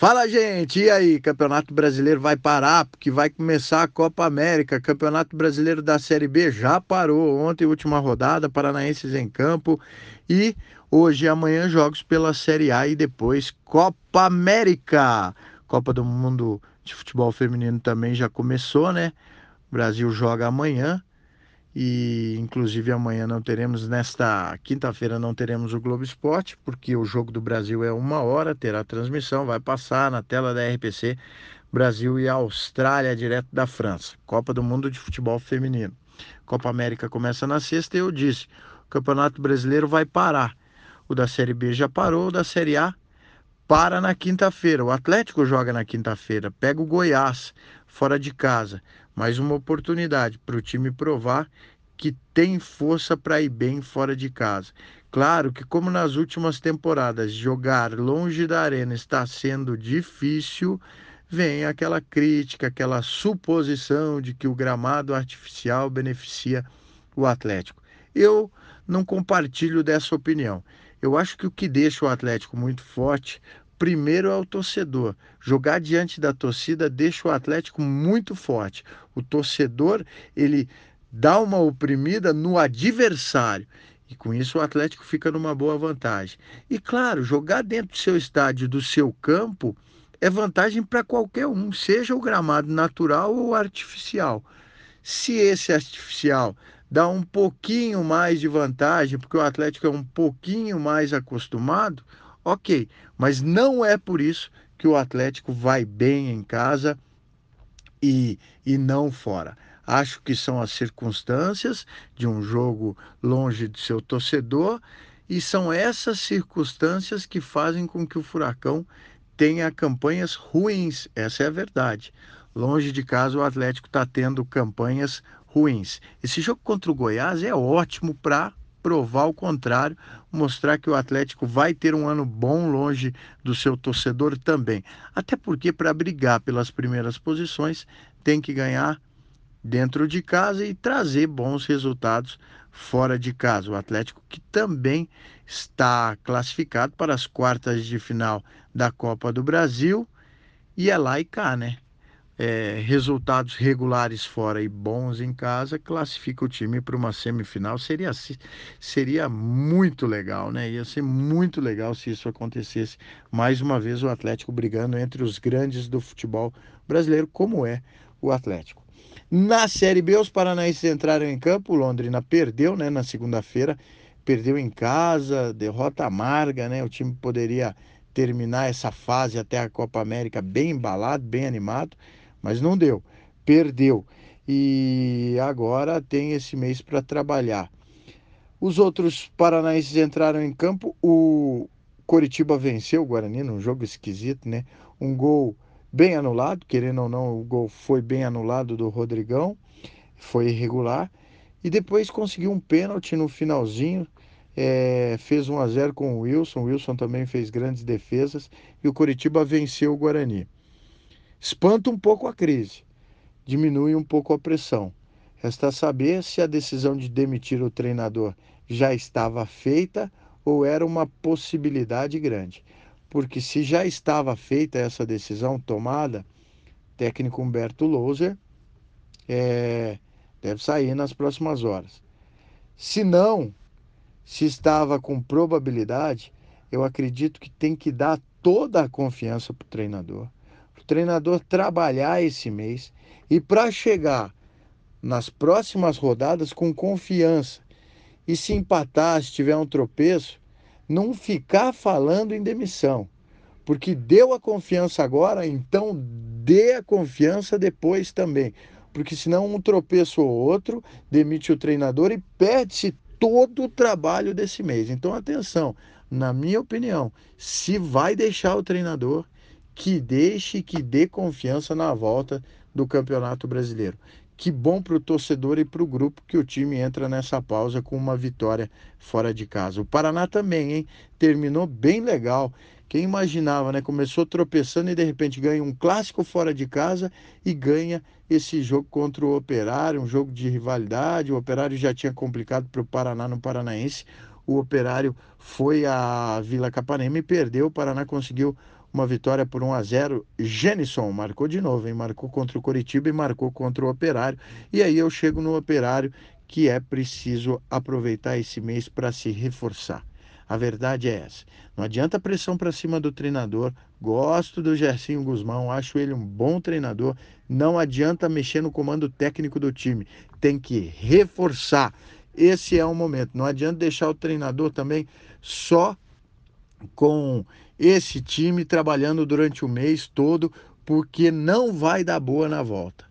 Fala, gente! E aí, Campeonato Brasileiro vai parar porque vai começar a Copa América. Campeonato Brasileiro da Série B já parou. Ontem, última rodada, Paranaenses em campo. E hoje e amanhã, jogos pela Série A e depois Copa América. Copa do Mundo de Futebol Feminino também já começou, né? O Brasil joga amanhã e inclusive amanhã não teremos, nesta quinta-feira não teremos o Globo Esporte, porque o jogo do Brasil é uma hora, terá transmissão, vai passar na tela da RPC Brasil e Austrália, direto da França. Copa do Mundo de Futebol Feminino. Copa América começa na sexta e eu disse, o Campeonato Brasileiro vai parar. O da Série B já parou, o da Série A para na quinta-feira. O Atlético joga na quinta-feira, pega o Goiás fora de casa. Mais uma oportunidade para o time provar que tem força para ir bem fora de casa. Claro que, como nas últimas temporadas, jogar longe da arena está sendo difícil, vem aquela crítica, aquela suposição de que o gramado artificial beneficia o Atlético. Eu não compartilho dessa opinião. Eu acho que o que deixa o Atlético muito forte, primeiro é o torcedor. Jogar diante da torcida deixa o Atlético muito forte. O torcedor, ele dá uma oprimida no adversário. E com isso o Atlético fica numa boa vantagem. E claro, jogar dentro do seu estádio, do seu campo, é vantagem para qualquer um, seja o gramado natural ou artificial. Se esse artificial dá um pouquinho mais de vantagem, porque o Atlético é um pouquinho mais acostumado, ok. Mas não é por isso que o Atlético vai bem em casa e, e não fora. Acho que são as circunstâncias de um jogo longe de seu torcedor e são essas circunstâncias que fazem com que o Furacão tenha campanhas ruins. Essa é a verdade. Longe de casa, o Atlético está tendo campanhas ruins. Esse jogo contra o Goiás é ótimo para provar o contrário, mostrar que o Atlético vai ter um ano bom longe do seu torcedor também. Até porque para brigar pelas primeiras posições tem que ganhar dentro de casa e trazer bons resultados fora de casa. O Atlético que também está classificado para as quartas de final da Copa do Brasil e é lá e cá, né? É, resultados regulares fora e bons em casa, classifica o time para uma semifinal. Seria, seria muito legal, né? Ia ser muito legal se isso acontecesse. Mais uma vez, o Atlético brigando entre os grandes do futebol brasileiro, como é o Atlético. Na Série B, os paranaenses entraram em campo. O Londrina perdeu né, na segunda-feira, perdeu em casa, derrota amarga, né? O time poderia terminar essa fase até a Copa América bem embalado, bem animado mas não deu, perdeu. E agora tem esse mês para trabalhar. Os outros paranaenses entraram em campo. O Coritiba venceu o Guarani num jogo esquisito, né? Um gol bem anulado, querendo ou não, o gol foi bem anulado do Rodrigão, foi irregular. E depois conseguiu um pênalti no finalzinho, é, fez 1 a 0 com o Wilson. O Wilson também fez grandes defesas e o Coritiba venceu o Guarani espanta um pouco a crise, diminui um pouco a pressão. Resta saber se a decisão de demitir o treinador já estava feita ou era uma possibilidade grande. Porque se já estava feita essa decisão tomada, técnico Humberto Louser é, deve sair nas próximas horas. Se não, se estava com probabilidade, eu acredito que tem que dar toda a confiança para o treinador treinador trabalhar esse mês e para chegar nas próximas rodadas com confiança. E se empatar, se tiver um tropeço, não ficar falando em demissão. Porque deu a confiança agora, então dê a confiança depois também. Porque senão um tropeço ou outro demite o treinador e perde-se todo o trabalho desse mês. Então atenção, na minha opinião, se vai deixar o treinador, que deixe, que dê confiança na volta do Campeonato Brasileiro. Que bom para o torcedor e para o grupo que o time entra nessa pausa com uma vitória fora de casa. O Paraná também, hein? Terminou bem legal. Quem imaginava, né? Começou tropeçando e de repente ganha um clássico fora de casa e ganha esse jogo contra o Operário, um jogo de rivalidade. O Operário já tinha complicado para o Paraná no Paranaense. O Operário foi à Vila Capanema e perdeu. O Paraná conseguiu uma vitória por 1 a 0. Genison marcou de novo, hein? Marcou contra o Coritiba e marcou contra o Operário. E aí eu chego no Operário que é preciso aproveitar esse mês para se reforçar. A verdade é essa. Não adianta pressão para cima do treinador. Gosto do Gersinho Guzmão, acho ele um bom treinador. Não adianta mexer no comando técnico do time. Tem que reforçar. Esse é o momento. Não adianta deixar o treinador também só com esse time trabalhando durante o mês todo, porque não vai dar boa na volta.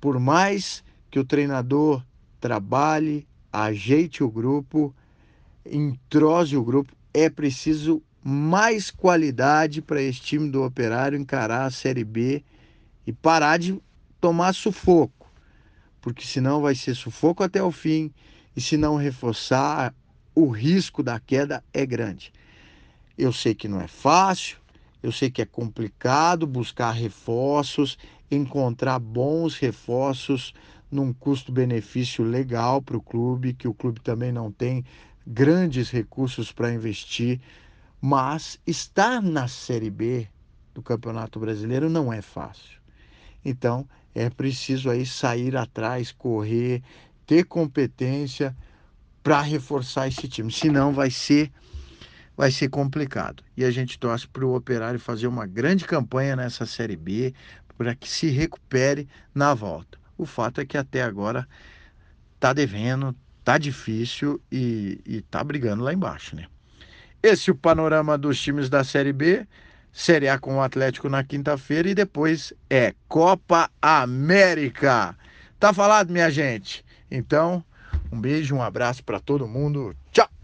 Por mais que o treinador trabalhe, ajeite o grupo, entrose o grupo, é preciso mais qualidade para esse time do Operário encarar a Série B e parar de tomar sufoco, porque senão vai ser sufoco até o fim e se não reforçar, o risco da queda é grande. Eu sei que não é fácil, eu sei que é complicado buscar reforços, encontrar bons reforços num custo-benefício legal para o clube, que o clube também não tem grandes recursos para investir, mas estar na Série B do Campeonato Brasileiro não é fácil. Então, é preciso aí sair atrás, correr, ter competência para reforçar esse time, senão vai ser vai ser complicado. E a gente torce para o Operário fazer uma grande campanha nessa Série B, para que se recupere na volta. O fato é que até agora está devendo, tá difícil e, e tá brigando lá embaixo, né? Esse é o panorama dos times da Série B. Série A com o Atlético na quinta-feira e depois é Copa América. Tá falado, minha gente? Então, um beijo, um abraço para todo mundo. Tchau!